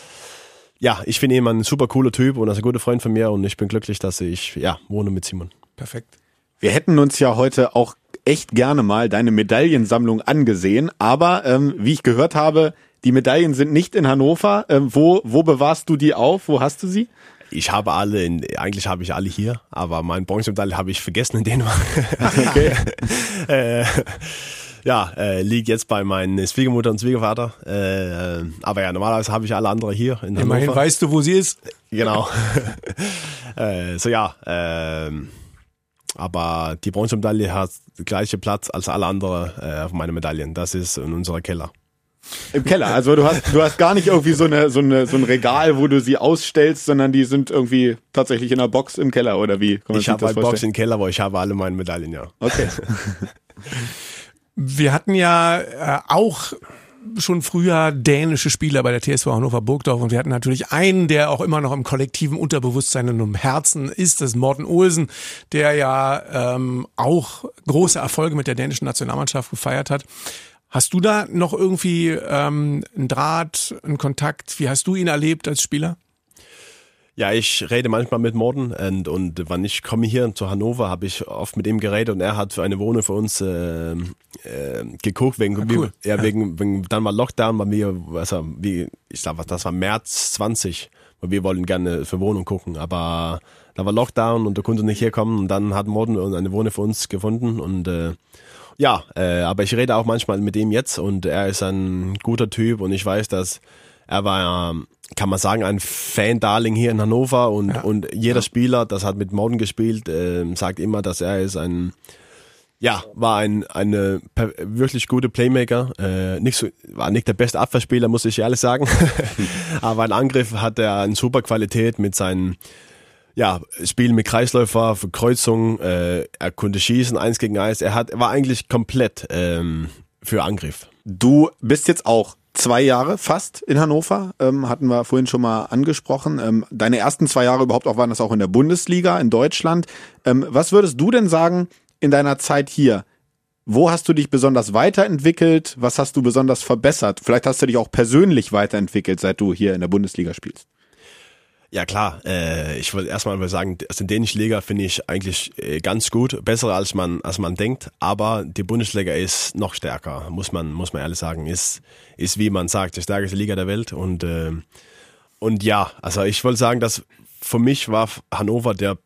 ja, ich finde ihn ein super cooler Typ und er ist ein guter Freund von mir und ich bin glücklich, dass ich ja wohne mit Simon. Perfekt. Wir hätten uns ja heute auch echt gerne mal deine Medaillensammlung angesehen, aber ähm, wie ich gehört habe, die Medaillen sind nicht in Hannover. Ähm, wo, wo bewahrst du die auf? Wo hast du sie? Ich habe alle, in, eigentlich habe ich alle hier, aber mein Bronzemedaille habe ich vergessen in Dänemark. Okay. äh, ja, äh, liegt jetzt bei meinen Schwiegermutter und Schwiegervater. Äh, aber ja, normalerweise habe ich alle andere hier in Immerhin Hannover. weißt du, wo sie ist. Genau. äh, so ja, ähm, aber die Bronzemedaille hat den gleichen Platz als alle anderen äh, auf meinen Medaillen. Das ist in unserer Keller. Im Keller. Also du hast, du hast gar nicht irgendwie so eine, so eine, so ein Regal, wo du sie ausstellst, sondern die sind irgendwie tatsächlich in einer Box im Keller oder wie? Kann man Ich habe eine Box vorstellen? im Keller, wo ich habe alle meine Medaillen, ja. Okay. Wir hatten ja äh, auch schon früher dänische Spieler bei der TSV Hannover Burgdorf und wir hatten natürlich einen, der auch immer noch im kollektiven Unterbewusstsein und im Herzen ist, das ist Morten Olsen, der ja ähm, auch große Erfolge mit der dänischen Nationalmannschaft gefeiert hat. Hast du da noch irgendwie ähm, einen Draht, einen Kontakt? Wie hast du ihn erlebt als Spieler? Ja, ich rede manchmal mit Morten und, und wenn ich komme hier zu Hannover, habe ich oft mit ihm geredet und er hat für eine Wohnung für uns äh, äh, geguckt, wegen, Ah, cool. wie, ja, wegen, wegen, dann war Lockdown, bei mir, also, wie, ich glaube, das war März 20, weil wir wollten gerne für Wohnung gucken, aber da war Lockdown und du konntest nicht herkommen und dann hat Morten eine Wohnung für uns gefunden und äh, ja, äh, aber ich rede auch manchmal mit ihm jetzt und er ist ein guter Typ und ich weiß, dass er war, ähm, kann man sagen, ein Fan-Darling hier in Hannover und, Ja. und jeder Spieler, das hat mit Morten gespielt, ähm, sagt immer, dass er ist ein, ja, war ein eine wirklich gute Playmaker. Äh, nicht so, war nicht der beste Abwehrspieler, muss ich ehrlich sagen. Aber ein Angriff hat er eine super Qualität mit seinen ja, Spielen mit Kreisläufer, für Kreuzung, äh, er konnte schießen, eins gegen eins. Er hat, er war eigentlich komplett ähm, für Angriff. Du bist jetzt auch zwei Jahre fast in Hannover, ähm, hatten wir vorhin schon mal angesprochen. Ähm, deine ersten zwei Jahre überhaupt auch waren das auch in der Bundesliga in Deutschland. Ähm, was würdest du denn sagen in deiner Zeit hier? Wo hast du dich besonders weiterentwickelt? Was hast du besonders verbessert? Vielleicht hast du dich auch persönlich weiterentwickelt, seit du hier in der Bundesliga spielst. Ja klar, äh, ich wollte erstmal mal sagen, also die dänische Liga finde ich eigentlich äh, ganz gut, besser als man als man denkt, aber die Bundesliga ist noch stärker, muss man muss man ehrlich sagen, ist ist wie man sagt, die stärkste Liga der Welt und äh, und ja, also ich wollte sagen, dass für mich war Hannover der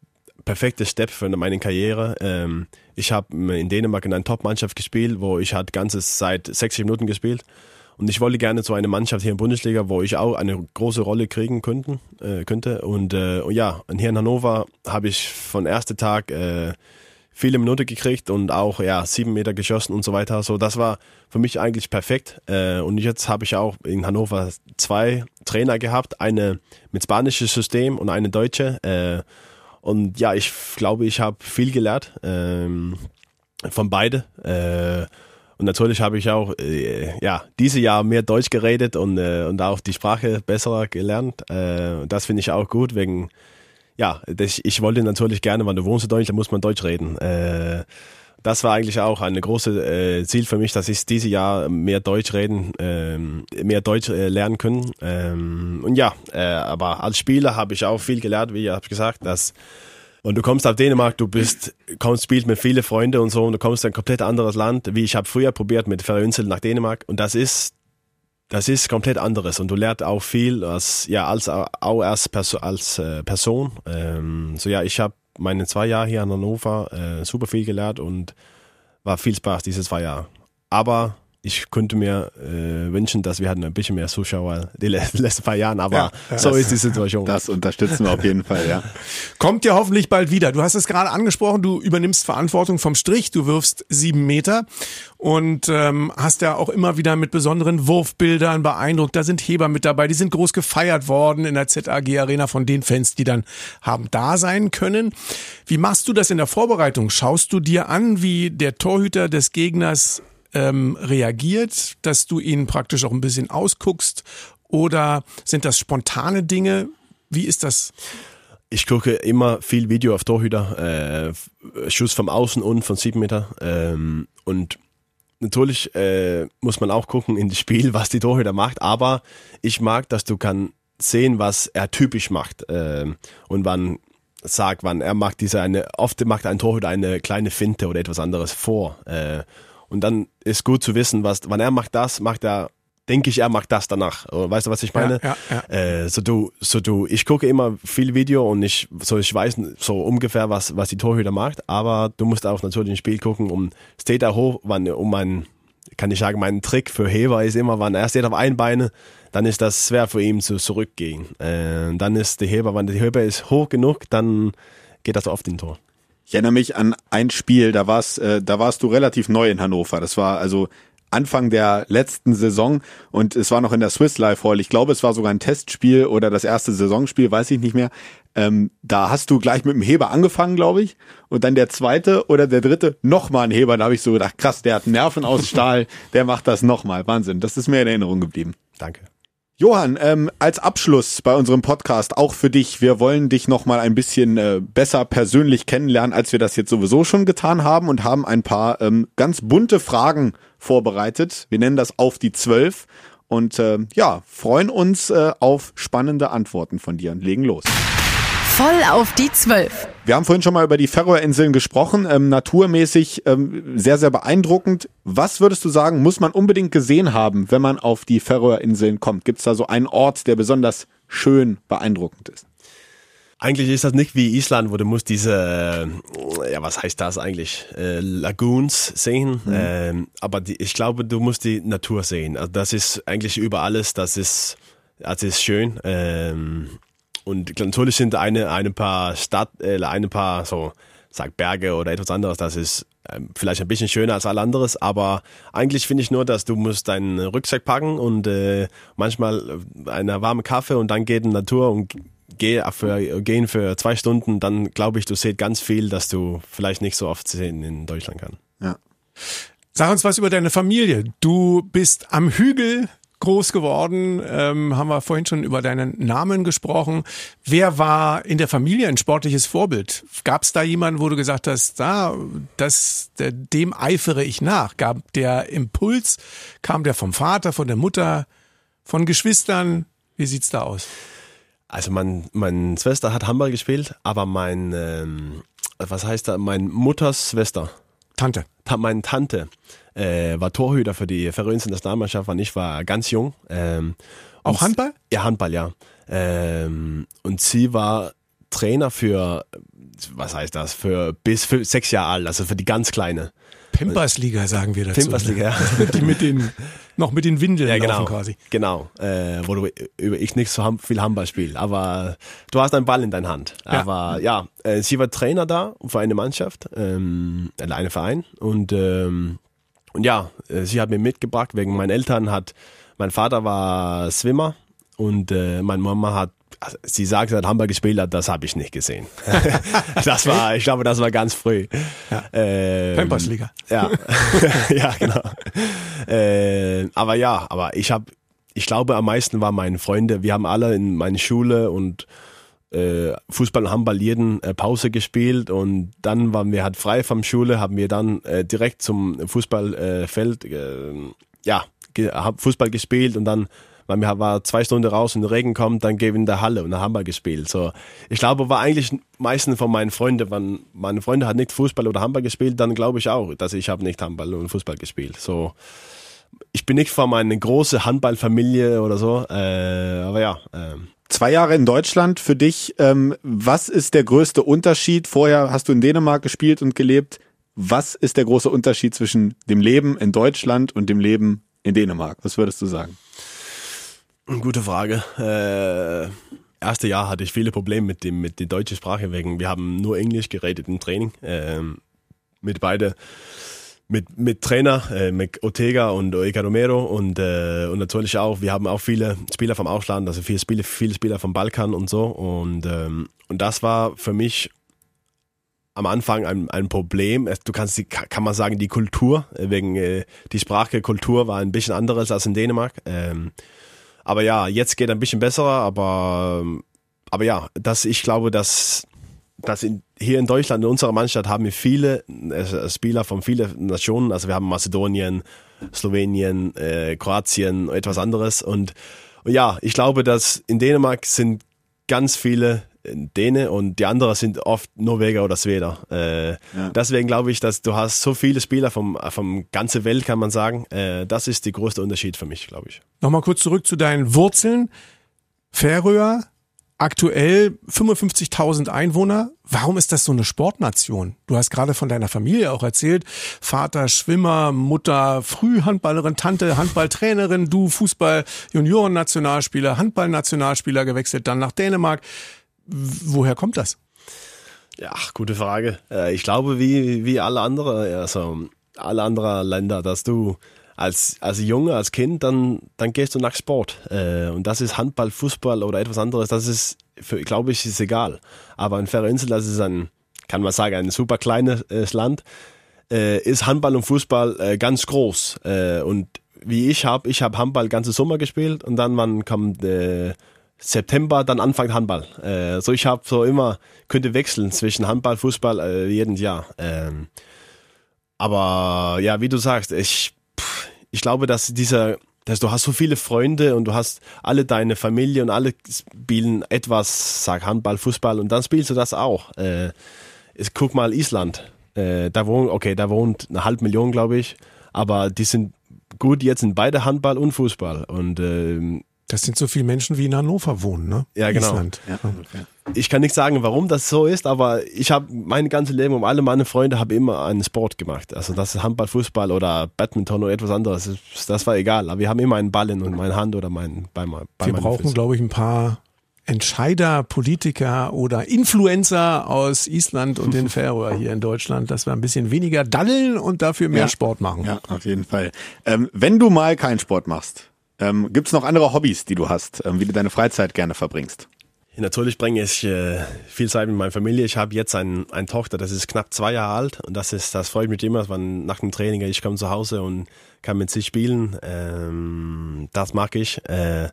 perfekte Step für meine Karriere. Ähm, ich habe in Dänemark in einer Top-Mannschaft gespielt, wo ich hat ganze Zeit 60 Minuten gespielt. Und ich wollte gerne zu einer Mannschaft hier in der Bundesliga, wo ich auch eine große Rolle kriegen könnten, äh, könnte. Und, äh, ja, und hier in Hannover habe ich von ersten Tag äh, viele Minuten gekriegt und auch ja sieben Meter geschossen und so weiter. So, das war für mich eigentlich perfekt. Äh, und jetzt habe ich auch in Hannover zwei Trainer gehabt, eine mit spanisches System und eine deutsche. Äh, und ja, ich glaube, ich habe viel gelernt ähm, von beide. Äh, und natürlich habe ich auch äh, ja diese Jahr mehr Deutsch geredet und äh, und auch die Sprache besser gelernt. Äh, das finde ich auch gut wegen ja, das, ich wollte natürlich gerne, wenn du wohnst in Deutschland, muss man Deutsch reden. Äh, das war eigentlich auch ein großes äh, Ziel für mich, dass ich dieses Jahr mehr Deutsch reden, ähm, mehr Deutsch äh, lernen können. Ähm, und ja, äh, aber als Spieler habe ich auch viel gelernt, wie ich habe gesagt, dass und du kommst auf Dänemark, du bist, kommst, spielst mit vielen Freunden und so und du kommst in ein komplett anderes Land, wie ich habe früher probiert mit Färöerinseln nach Dänemark und das ist das ist komplett anderes und du lernst auch viel als ja als auch als, Perso als äh, Person. Ähm, so ja, ich habe meine zwei Jahre hier in Hannover äh, super viel gelernt und war viel Spaß diese zwei Jahre. Aber ich könnte mir äh, wünschen, dass wir hatten ein bisschen mehr Zuschauer die letzten paar Jahren, aber ja, ja, so ist die Situation. Das unterstützen wir auf jeden Fall, ja. Kommt ja hoffentlich bald wieder. Du hast es gerade angesprochen, du übernimmst Verantwortung vom Strich, du wirfst sieben Meter und ähm, hast ja auch immer wieder mit besonderen Wurfbildern beeindruckt. Da sind Heber mit dabei, die sind groß gefeiert worden in der ZAG Arena von den Fans, die dann haben da sein können. Wie machst du das in der Vorbereitung? Schaust du dir an, wie der Torhüter des Gegners ähm, reagiert, dass du ihn praktisch auch ein bisschen ausguckst? Oder sind das spontane Dinge? Wie ist das? Ich gucke immer viel Video auf Torhüter, äh, Schuss vom Außen und von sieben Meter. Ähm, und natürlich äh, muss man auch gucken in das Spiel, was die Torhüter macht. Aber ich mag, dass du kann sehen, was er typisch macht äh, und wann sagt, wann er macht diese eine. Oft macht ein Torhüter eine kleine Finte oder etwas anderes vor. Äh, und dann ist gut zu wissen, was, wann er macht das, macht er, denke ich, er macht das danach. Weißt du, was ich meine? Ja, ja, ja. Äh, so du, so du, ich gucke immer viel Video und ich, so ich weiß so ungefähr, was, was die Torhüter macht, aber du musst auch natürlich ein Spiel gucken, um, steht er hoch, wann, um mein, kann ich sagen, mein Trick für Heber ist immer, wann er steht auf ein Beine, dann ist das schwer für ihn zu zurückgehen. Äh, dann ist der Heber, wenn der Heber ist hoch genug, dann geht das auf den Tor. Ich erinnere mich an ein Spiel, da warst, äh, da warst du relativ neu in Hannover. Das war also Anfang der letzten Saison und es war noch in der Swiss Life Hall. Ich glaube, es war sogar ein Testspiel oder das erste Saisonspiel, weiß ich nicht mehr. Ähm, da hast du gleich mit dem Heber angefangen, glaube ich. Und dann der zweite oder der dritte nochmal ein Heber. Da habe ich so gedacht, krass, der hat Nerven aus Stahl, der macht das nochmal. Wahnsinn. Das ist mir in Erinnerung geblieben. Danke. Johann, ähm, als Abschluss bei unserem Podcast auch für dich, wir wollen dich noch mal ein bisschen äh, besser persönlich kennenlernen, als wir das jetzt sowieso schon getan haben und haben ein paar ähm, ganz bunte Fragen vorbereitet. Wir nennen das auf die zwölf und äh, ja, freuen uns äh, auf spannende Antworten von dir und legen los. Voll auf die Zwölf. Wir haben vorhin schon mal über die Färöerinseln gesprochen, ähm, naturmäßig ähm, sehr, sehr beeindruckend. Was würdest du sagen, muss man unbedingt gesehen haben, wenn man auf die Färöerinseln kommt? Gibt es da so einen Ort, der besonders schön beeindruckend ist? Eigentlich ist das nicht wie Island, wo du musst diese, äh, ja, was heißt das eigentlich, äh, Lagoons sehen. Mhm. Ähm, aber die, ich glaube, du musst die Natur sehen. Also das ist eigentlich über alles, das ist, das ist schön. Ähm, und natürlich sind eine, eine paar Stadt, äh, eine paar so, sag Berge oder etwas anderes, das ist ähm, vielleicht ein bisschen schöner als all anderes, aber eigentlich finde ich nur, dass du musst deinen Rucksack packen und äh, manchmal eine warme Kaffee und dann geht in Natur und geh für, gehen für zwei Stunden, dann glaube ich, du siehst ganz viel, dass du vielleicht nicht so oft sehen in Deutschland kann. Ja. Sag uns was über deine Familie. Du bist am Hügel groß geworden, ähm, haben wir vorhin schon über deinen Namen gesprochen. Wer war in der Familie ein sportliches Vorbild? Gab es da jemanden, wo du gesagt hast, da, das, dem eifere ich nach? Gab der Impuls, kam der vom Vater, von der Mutter, von Geschwistern? Wie sieht's da aus? Also mein, meine Schwester hat Handball gespielt, aber mein, ähm, was heißt da, mein Mutters Schwester. Tante. Ta meine Tante äh, war Torhüter für die Färöinseln Nationalmannschaft und ich war ganz jung. Ähm, Auch Handball? Ja, Handball, ja. Ähm, und sie war Trainer für, was heißt das, für bis für sechs Jahre alt, also für die ganz kleine. Pimpersliga sagen wir dazu. Pimpersliga, ne? ja. Die mit den, noch mit den Windeln ja, genau, quasi. Genau, äh, wo du über ich nicht so viel Handball spiele, aber du hast einen Ball in deiner Hand. Ja. Aber ja, äh, sie war Trainer da für eine Mannschaft, ähm, einen Verein und ähm, und ja, äh, sie hat mir mitgebracht wegen meinen Eltern hat, mein Vater war Swimmer und äh, meine Mama hat also sie sagt, sie hat Hamburg gespielt hat, das habe ich nicht gesehen. das war, ich glaube, das war ganz früh. Ja. Ähm, Pampersliga. Ja, ja, genau. Äh, aber ja, aber ich habe, ich glaube, am meisten waren meine Freunde. Wir haben alle in meiner Schule und Fußball und Handball jeden äh, Pause gespielt und dann waren wir halt frei vom Schule, haben wir dann äh, direkt zum Fußballfeld äh, ja, Fußball gespielt und dann weil wir war zwei Stunden raus und der Regen kommt, dann gehen wir in der Halle und dann haben wir gespielt. So, ich glaube, war eigentlich meisten von meinen Freunden, wenn meine Freunde hat nicht Fußball oder Handball gespielt, dann glaube ich auch, dass ich habe nicht Handball und Fußball gespielt. So, ich bin nicht von meiner großen Handballfamilie oder so, äh, aber ja. Äh, Zwei Jahre in Deutschland für dich. Ähm, was ist der größte Unterschied? Vorher hast du in Dänemark gespielt und gelebt. Was ist der große Unterschied zwischen dem Leben in Deutschland und dem Leben in Dänemark? Was würdest du sagen? Gute Frage. Äh, erste Jahr hatte ich viele Probleme mit dem mit der deutschen Sprache wegen. Wir haben nur Englisch geredet im Training äh, mit beide mit mit Trainer äh, mit Ortega und Oega Romero und äh, und natürlich auch wir haben auch viele Spieler vom Ausland, also viele Spieler viele Spieler vom Balkan und so und ähm, und das war für mich am Anfang ein, ein Problem. Du kannst die, kann man sagen, die Kultur, äh, wegen äh, die Sprache, Kultur war ein bisschen anderes als in Dänemark. Ähm, aber ja, jetzt geht ein bisschen besser, aber, aber ja, das, ich glaube, dass, dass in, hier in Deutschland, in unserer Mannschaft, haben wir viele äh, Spieler von vielen Nationen. Also wir haben Mazedonien, Slowenien, äh, Kroatien, etwas anderes. Und, und ja, ich glaube, dass in Dänemark sind ganz viele Däne und die anderen sind oft Norweger oder Schweder. Äh, ja. Deswegen glaube ich, dass du hast so viele Spieler vom, vom ganzen Welt, kann man sagen. Äh, das ist der größte Unterschied für mich, glaube ich. Nochmal kurz zurück zu deinen Wurzeln. Färöer, aktuell 55.000 Einwohner. Warum ist das so eine Sportnation? Du hast gerade von deiner Familie auch erzählt. Vater Schwimmer, Mutter Frühhandballerin, Tante Handballtrainerin, du Fußball Junioren-Nationalspieler, Handball-Nationalspieler gewechselt, dann nach Dänemark. Woher kommt das? Ja, gute Frage. Äh, ich glaube, wie, wie alle anderen, also alle anderen Länder, dass du als, als Junge, als Kind, dann, dann gehst du nach Sport. Äh, und das ist Handball, Fußball oder etwas anderes, das ist, glaube ich, ist egal. Aber in Färöerinsel, das ist ein, kann man sagen, ein super kleines äh, Land, ist Handball und Fußball ganz groß. Und wie ich habe, ich habe Handball ganze Sommer gespielt und dann man kommt September dann anfangen Handball. Äh, so ich habe so immer könnte wechseln zwischen Handball, Fußball äh, jeden Jahr. Ähm, aber ja, wie du sagst, ich ich glaube, dass dieser dass du hast so viele Freunde und du hast alle deine Familie und alle spielen etwas, sag Handball, Fußball und dann spielst du das auch. Äh, ich guck mal Island. Äh, da wohnt, okay, da wohnt eine halbe Million, glaube ich, aber die sind gut jetzt in beide Handball und Fußball und äh, das sind so viele Menschen, wie in Hannover wohnen, ne? Ja, genau. Island. Ja. Ich kann nicht sagen, warum das so ist, aber ich habe mein ganzes Leben um alle meine Freunde habe immer einen Sport gemacht. Also das ist Handball, Fußball oder Badminton oder etwas anderes. Das war egal. Aber wir haben immer einen Ball in meine Hand oder mein bei, bei Wir brauchen, glaube ich, ein paar Entscheider, Politiker oder Influencer aus Island und den Färöer hier in Deutschland, dass wir ein bisschen weniger daddeln und dafür mehr ja. Sport machen. Ja, auf jeden Fall. Ähm, wenn du mal keinen Sport machst, ähm, Gibt es noch andere Hobbys, die du hast, ähm, wie du deine Freizeit gerne verbringst? Natürlich bringe ich äh, viel Zeit mit meiner Familie. Ich habe jetzt ein, eine Tochter, das ist knapp zwei Jahre alt und das ist, das freut mich immer, wenn nach dem Training ich komme zu Hause und kann mit sie spielen. Ähm, das mag ich. Äh,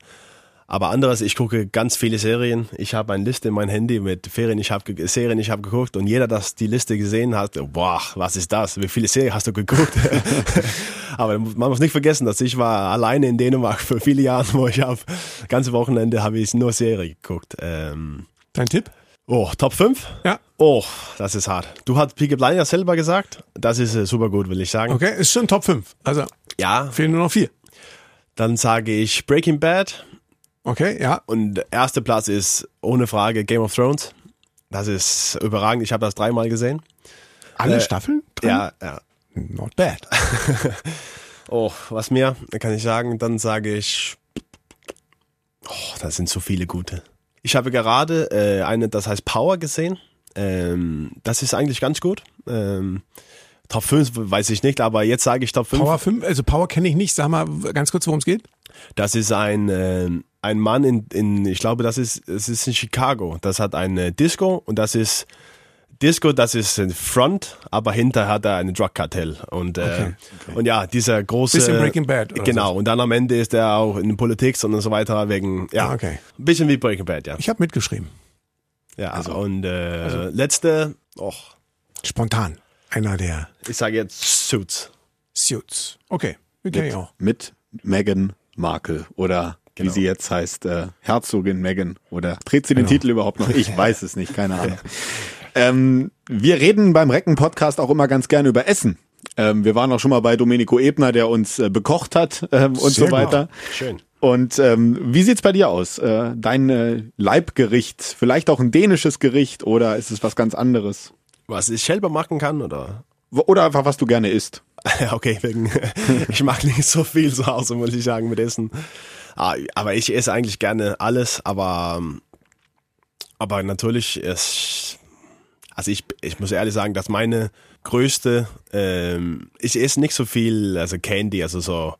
aber anderes, ich gucke ganz viele Serien. Ich habe eine Liste in mein Handy mit Ferien, ich habe Serien, ich habe geguckt und jeder, das die Liste gesehen hat, boah, was ist das? Wie viele Serien hast du geguckt? Aber man muss nicht vergessen, dass ich war alleine in Dänemark für viele Jahre, wo ich habe ganze Wochenende habe ich nur Serien geguckt. Ähm, Dein Tipp? Oh, Top 5? Ja. Oh, das ist hart. Du hast Peaky Blinders selber gesagt. Das ist äh, super gut, will ich sagen. Okay, ist schon Top 5. Also, ja. Fehlen nur noch vier. Dann sage ich Breaking Bad. Okay, ja. Und der erste Platz ist ohne Frage Game of Thrones. Das ist überragend. Ich habe das dreimal gesehen. Alle äh, Staffeln? Drin? Ja, ja. Not bad. oh, was mehr kann ich sagen? Dann sage ich, oh, das sind so viele gute. Ich habe gerade äh, eine, das heißt Power gesehen. Ähm, das ist eigentlich ganz gut. Ähm, Top 5 weiß ich nicht, aber jetzt sage ich Top 5. Power 5, also Power kenne ich nicht. Sag mal ganz kurz, worum es geht. Das ist ein, äh, ein Mann in, in, ich glaube, das ist, es ist in Chicago. Das hat eine Disco und das ist Disco, das ist ein Front, aber hinter hat er ein Drugkartell und äh, okay, okay. und ja, dieser große bisschen Breaking Bad oder genau so. und dann am Ende ist er auch in Politik und so weiter wegen ja, okay. ein bisschen wie Breaking Bad, ja. Ich habe mitgeschrieben. Ja, Also- und äh, letzte, och, Spontan. Einer der ich sage jetzt Suits. Suits. Okay, kenne ich auch. Mit Meghan Markle oder wie Genau. sie jetzt heißt, äh, Herzogin Meghan oder trägt sie den Titel überhaupt noch? Ich weiß es nicht, keine Ahnung. ähm, wir reden beim Recken-Podcast auch immer ganz gerne über Essen. Ähm, wir waren auch schon mal bei Domenico Ebner, der uns äh, bekocht hat ähm, und Sehr so weiter. Schön. Und ähm, wie sieht's bei dir aus? Äh, dein äh, Leibgericht, vielleicht auch ein dänisches Gericht oder ist es was ganz anderes? Was ich selber machen kann, oder? Oder einfach was du gerne isst? Okay, wegen, ich mag nicht so viel zu Hause, muss ich sagen, mit Essen. Ah, Aber ich esse eigentlich gerne alles, aber, aber natürlich ist, also ich, ich muss ehrlich sagen, dass meine größte, ähm, ich esse nicht so viel, also Candy, also so,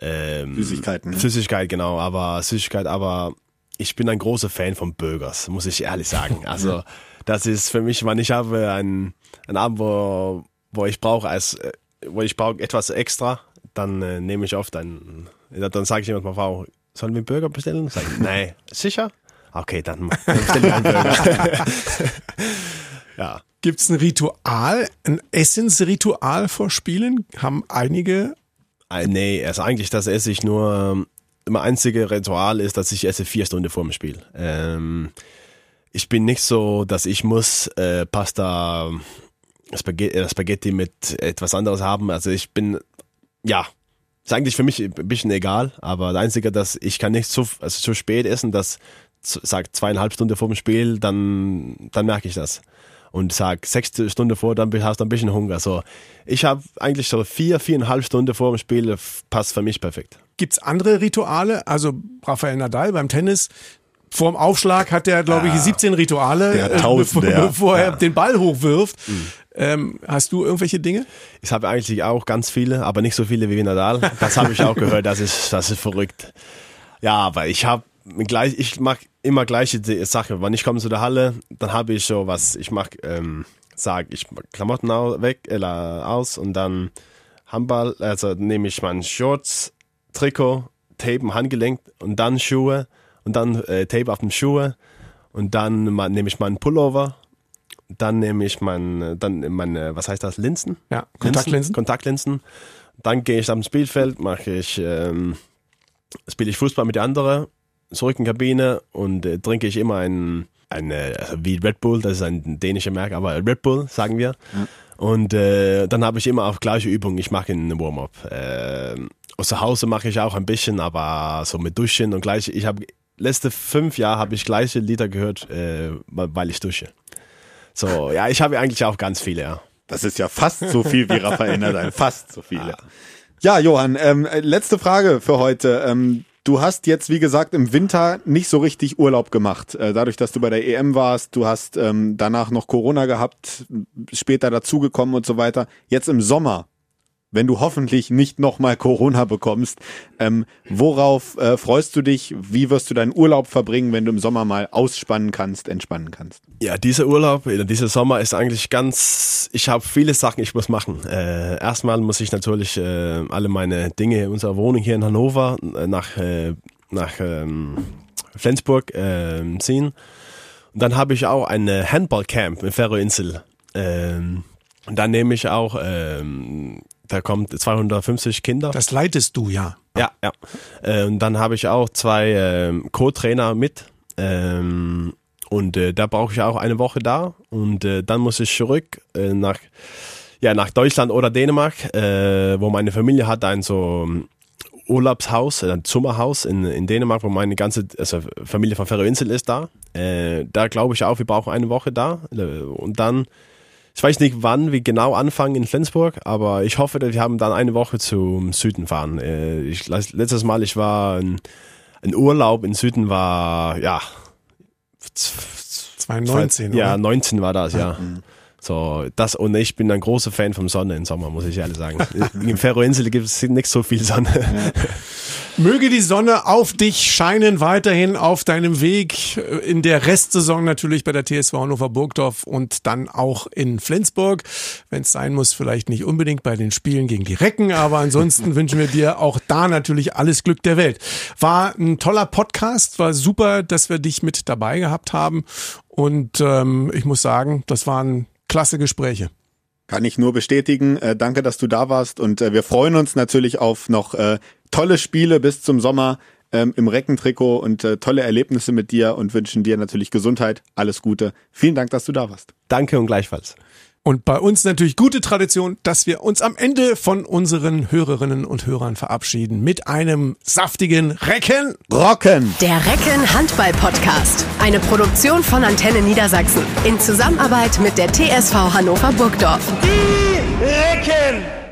ähm, Süßigkeiten, ne? Süßigkeit, genau, aber Süßigkeit, aber ich bin ein großer Fan von Burgers, muss ich ehrlich sagen. Also, das ist für mich, wenn ich habe einen, einen Abend, wo, wo ich brauche als, äh, wo ich brauche etwas extra, dann äh, nehme ich oft ein, dann sage ich immer meiner Frau, sollen wir einen Burger bestellen? Sag ich, nee, sicher? Okay, dann, dann bestelle ich einen Burger. ja. Gibt es ein Ritual, ein Essensritual vor Spielen? Haben einige Äh, Nee, also eigentlich das esse ich nur. Mein einzige Ritual ist, dass ich esse vier Stunden vor dem Spiel. Ähm, ich bin nicht so, dass ich muss äh, Pasta, Spaghetti, äh, Spaghetti mit etwas anderes haben. Also ich bin, ja, ist eigentlich für mich ein bisschen egal. Aber das Einzige, dass ich kann nicht so, also zu spät essen, dass sagt zweieinhalb Stunden vor dem Spiel, dann, dann merke ich das. Und sag sechs Stunden vor, dann hast du ein bisschen Hunger. So, ich habe eigentlich so vier, viereinhalb Stunden vor dem Spiel, passt für mich perfekt. Gibt's andere Rituale? Also Rafael Nadal beim Tennis, vorm Aufschlag hat er, glaube ich, 17 Rituale, Der hat äh, Tausende, bevor, ja. bevor er den Ball hochwirft. Ähm, hast du irgendwelche Dinge? Ich habe eigentlich auch ganz viele, aber nicht so viele wie Nadal. Das habe ich auch gehört, das ist, das ist verrückt. Ja, aber ich habe gleich, ich mache immer gleiche Sache. Wenn ich komme zu der Halle, dann habe ich so was, ich mache, ähm, sag, ich mach Klamotten weg, äh, aus und dann Handball, also nehme ich meinen Shorts, Trikot, Tape am Handgelenk und dann Schuhe und dann äh, Tape auf dem Schuhe und dann nehme ich meinen Pullover, dann nehme ich mein, dann meine, was heißt das, Linsen? Ja, Kontaktlinsen. Kontaktlinsen. Dann gehe ich am Spielfeld, mache ich, ähm, spiele ich Fußball mit den anderen, zurück in die Kabine und äh, trinke ich immer ein, ein äh, also wie Red Bull, das ist ein dänischer Merk, aber Red Bull, sagen wir. Und äh, dann habe ich immer auch gleiche Übungen, ich mache einen Warm-up. Äh, zu Hause mache ich auch ein bisschen, aber so mit Duschen und gleich, ich habe letzte fünf Jahre habe ich gleiche Lieder gehört, äh, weil ich dusche. So, ja, ich habe eigentlich auch ganz viele, ja. Das ist ja fast so viel wie Rafael Nadal, fast so viel. Ja, ja Johann, ähm, äh, letzte Frage für heute. Ähm, du hast jetzt, wie gesagt, im Winter nicht so richtig Urlaub gemacht. Äh, dadurch, dass du bei der EM warst, du hast ähm, danach noch Corona gehabt, später dazugekommen und so weiter. Jetzt im Sommer, wenn du hoffentlich nicht nochmal Corona bekommst, ähm, worauf äh, freust du dich? Wie wirst du deinen Urlaub verbringen, wenn du im Sommer mal ausspannen kannst, entspannen kannst? Ja, dieser Urlaub, äh, dieser Sommer ist eigentlich ganz, ich habe viele Sachen, ich muss machen. Äh, erstmal muss ich natürlich äh, alle meine Dinge in unserer Wohnung hier in Hannover äh, nach, äh, nach ähm, Flensburg äh, ziehen. Und dann habe ich auch ein Handballcamp in Färöerinsel. Ähm, und dann nehme ich auch, ähm, da kommt 250 Kinder. Das leitest du ja. Ja, ja. Äh, und dann habe ich auch zwei ähm, Co-Trainer mit. Ähm, und äh, da brauche ich auch eine Woche da. Und äh, dann muss ich zurück äh, nach, ja, nach Deutschland oder Dänemark, äh, wo meine Familie hat ein so ähm, Urlaubshaus, ein Sommerhaus in, in Dänemark, wo meine ganze also Familie von Färöerinsel ist da. Äh, da glaube ich auch, wir brauchen eine Woche da. Und dann ich weiß nicht, wann wir genau anfangen in Flensburg, aber ich hoffe, dass wir haben dann eine Woche zum Süden fahren. Äh, Ich, letztes Mal, ich war ein, ein Urlaub im Süden war, ja, 2019, ja, oder? 19 war das, ja. So, das und ich bin ein großer Fan vom Sonne im Sommer, muss ich ehrlich sagen. In Färöerinsel gibt es nicht so viel Sonne. Möge die Sonne auf dich scheinen, weiterhin auf deinem Weg äh, in der Restsaison natürlich bei der TSV Hannover Burgdorf und dann auch in Flensburg. Wenn es sein muss, vielleicht nicht unbedingt bei den Spielen gegen die Recken, aber ansonsten wünschen wir dir auch da natürlich alles Glück der Welt. War ein toller Podcast, war super, dass wir dich mit dabei gehabt haben und ähm, ich muss sagen, das waren klasse Gespräche. Kann ich nur bestätigen. Äh, danke, dass du da warst und äh, wir freuen uns natürlich auf noch äh, tolle Spiele bis zum Sommer ähm, im Reckentrikot und äh, tolle Erlebnisse mit dir und wünschen dir natürlich Gesundheit, alles Gute. Vielen Dank, dass du da warst. Danke und gleichfalls. Und bei uns natürlich gute Tradition, dass wir uns am Ende von unseren Hörerinnen und Hörern verabschieden mit einem saftigen Recken. Rocken! Der Recken Handball Podcast. Eine Produktion von Antenne Niedersachsen. In Zusammenarbeit mit der TSV Hannover Burgdorf. Die Recken!